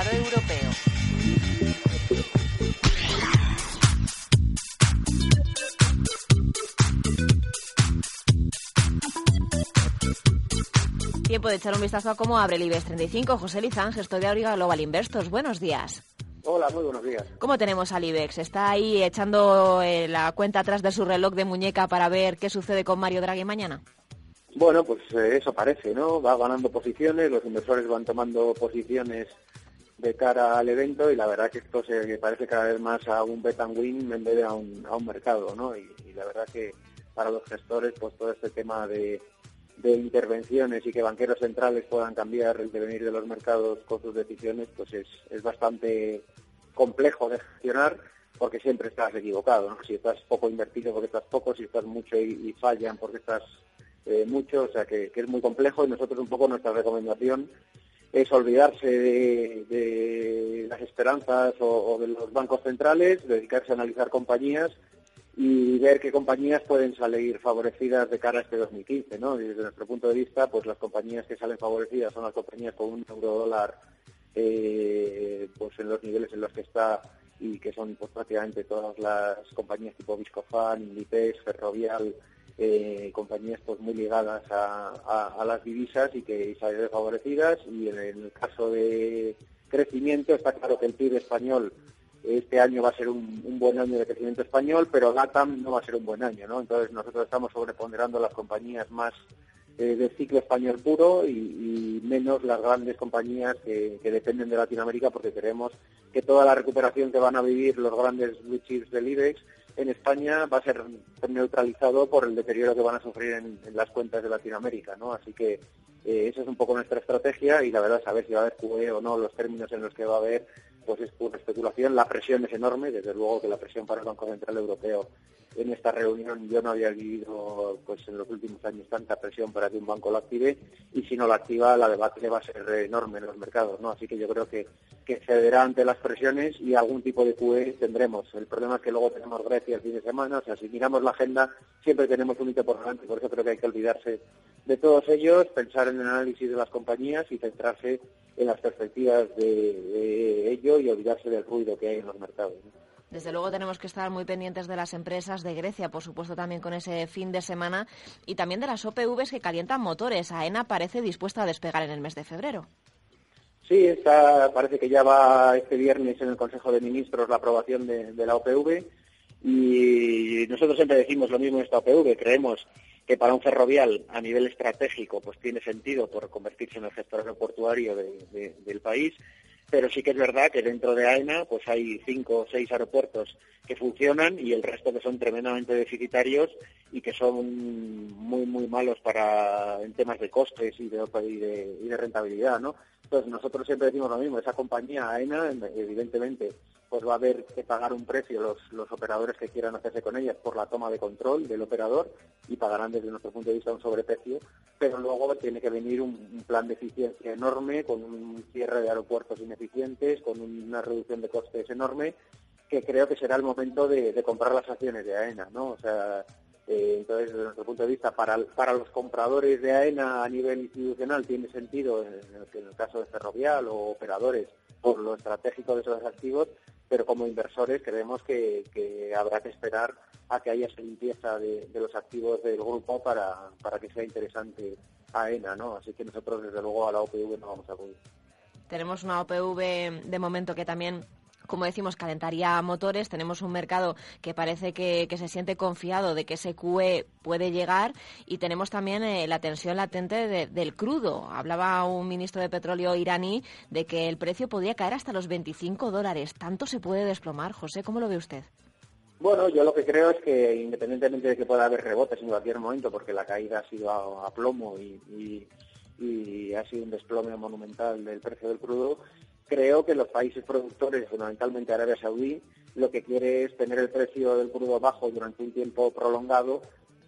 mercado europeo. Tiempo de echar un vistazo a cómo abre el IBEX 35. José Lizán, gestor de Auriga Global Investors. Buenos días. Hola, muy buenos días. ¿Cómo tenemos al IBEX? ¿Está ahí echando eh, la cuenta atrás de su reloj de muñeca para ver qué sucede con Mario Draghi mañana? Bueno, pues eh, eso parece, ¿no? Va ganando posiciones, los inversores van tomando posiciones de cara al evento y la verdad que esto se parece cada vez más a un bet and win en vez de a un, a un mercado, ¿no? Y, la verdad que para los gestores, pues todo este tema de, de intervenciones y que banqueros centrales puedan cambiar el devenir de los mercados con sus decisiones, pues es, es bastante complejo de gestionar porque siempre estás equivocado, ¿no? Si estás poco invertido porque estás poco, si estás mucho y fallan porque estás eh, mucho, o sea que, es muy complejo y nosotros un poco nuestra recomendación es olvidarse de, las esperanzas o, de los bancos centrales, dedicarse a analizar compañías y ver qué compañías pueden salir favorecidas de cara a este 2015, ¿no? desde nuestro punto de vista, pues las compañías que salen favorecidas son las compañías con un euro dólar eh, pues en los niveles en los que está y que son pues prácticamente todas las compañías tipo Viscofan, Inditex, Ferrovial, eh, compañías pues muy ligadas a, las divisas y que salen favorecidas y en el caso de crecimiento está claro que el PIB español este año va a ser un, buen año de crecimiento español, pero LATAM no va a ser un buen año, ¿no? Entonces nosotros estamos sobreponderando las compañías más eh, del ciclo español puro y, menos las grandes compañías que, dependen de Latinoamérica porque creemos que toda la recuperación que van a vivir los grandes blue chips del IBEX en España va a ser neutralizado por el deterioro que van a sufrir en, las cuentas de Latinoamérica, ¿no? Así que eh, esa es un poco nuestra estrategia y la verdad saber si va a haber QE o no, los términos en los que va a haber, pues es pura especulación. La presión es enorme, desde luego que la presión para el Banco Central Europeo en esta reunión yo no había vivido pues en los últimos años tanta presión para que un banco lo active y si no lo activa la debate va a ser enorme en los mercados, ¿no? Así que yo creo que, que cederá ante las presiones y algún tipo de QE tendremos. El problema es que luego tenemos Grecia el fin de semana, o sea, si miramos la agenda siempre tenemos un hito por delante, por eso creo que hay que olvidarse de todos ellos, pensar en el análisis de las compañías y centrarse en las perspectivas de, y olvidarse del ruido que hay en los mercados. Desde luego tenemos que estar muy pendientes de las empresas de Grecia, por supuesto también con ese fin de semana, y también de las OPVs que calientan motores. AENA parece dispuesta a despegar en el mes de febrero. Sí, está, parece que ya va este viernes en el Consejo de Ministros la aprobación de, la OPV y nosotros siempre decimos lo mismo en esta OPV, creemos que para un ferrovial a nivel estratégico pues tiene sentido por convertirse en el gestor aeroportuario del país pero sí que es verdad que dentro de AENA pues hay cinco o seis aeropuertos que funcionan y el resto que son tremendamente deficitarios y que son muy muy malos para en temas de costes y de, y de, rentabilidad, ¿no? Entonces nosotros siempre decimos lo mismo, esa compañía AENA evidentemente pues va a haber que pagar un precio los, los operadores que quieran hacerse con ellas por la toma de control del operador y pagarán desde nuestro punto de vista un sobreprecio, pero luego tiene que venir un, plan de eficiencia enorme con un cierre de aeropuertos ineficientes, con una reducción de costes enorme, que creo que será el momento de, comprar las acciones de AENA, ¿no? O sea, eh, entonces, desde nuestro punto de vista, para, para los compradores de AENA a nivel institucional tiene sentido, en en el caso de Ferrovial o operadores, por lo estratégico de esos activos, pero como inversores creemos que, habrá que esperar a que haya esa limpieza de, los activos del grupo para, para que sea interesante AENA, ¿no? Así que nosotros desde luego a la OPV no vamos a acudir. Tenemos una OPV de momento que también como decimos, calentaría motores. Tenemos un mercado que parece que, se siente confiado de que ese QE puede llegar y tenemos también eh, la tensión latente del crudo. Hablaba un ministro de petróleo iraní de que el precio podría caer hasta los 25 dólares. ¿Tanto se puede desplomar? José, ¿cómo lo ve usted? Bueno, yo lo que creo es que independientemente de que pueda haber rebotes en cualquier momento, porque la caída ha sido a, plomo y, y ha sido un desplome monumental del precio del crudo, creo que los países productores, fundamentalmente Arabia Saudí, lo que quiere es tener el precio del crudo bajo durante un tiempo prolongado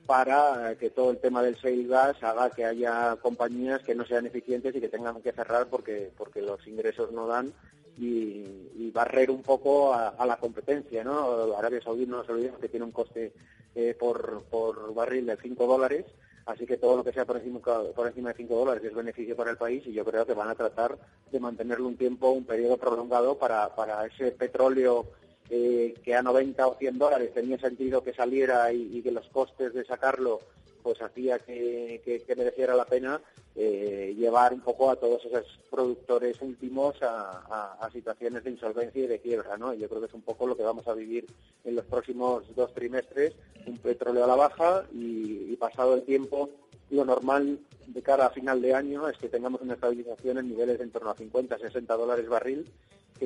para que todo el tema del shale gas haga que haya compañías que no sean eficientes y que tengan que cerrar porque, porque los ingresos no dan y, barrer un poco a, la competencia. ¿no? Arabia Saudí no nos olvidemos que tiene un coste eh, por, por barril de 5 dólares Así que todo lo que sea por encima, por encima de 5 dólares es beneficio para el país y yo creo que van a tratar de mantenerlo un tiempo, un periodo prolongado para, para ese petróleo eh, que a 90 o 100 dólares tenía sentido que saliera y, que los costes de sacarlo pues hacía que, mereciera la pena eh, llevar un poco a todos esos productores últimos a, situaciones de insolvencia y de quiebra, ¿no? Yo creo que es un poco lo que vamos a vivir en los próximos dos trimestres, un petróleo a la baja y, y pasado el tiempo, lo normal de cara a final de año es que tengamos una estabilización en niveles de en torno a 50, 60 dólares barril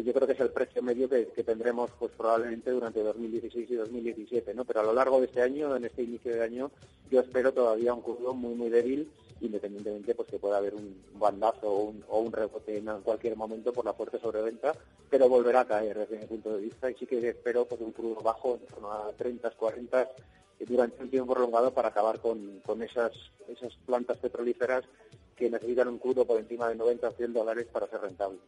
yo creo que es el precio medio que, tendremos pues probablemente durante 2016 y 2017, ¿no? Pero a lo largo de este año, en este inicio de año, yo espero todavía un curso muy muy débil, independientemente pues que pueda haber un bandazo o un, o rebote en cualquier momento por la fuerte sobreventa, pero volverá a caer desde mi punto de vista y sí que espero pues un crudo bajo en torno a 30, 40 durante un tiempo prolongado para acabar con, con esas, esas plantas petrolíferas que necesitan un crudo por encima de 90 o 100 dólares para ser rentable.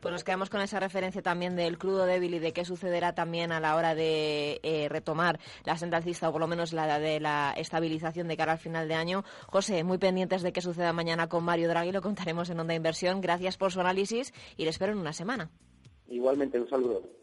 Pues nos quedamos con esa referencia también del crudo débil y de qué sucederá también a la hora de eh, retomar la senda alcista o por lo menos la de la estabilización de cara al final de año. José, muy pendientes de qué suceda mañana con Mario Draghi, lo contaremos en Onda Inversión. Gracias por su análisis y le espero en una semana. Igualmente, un saludo.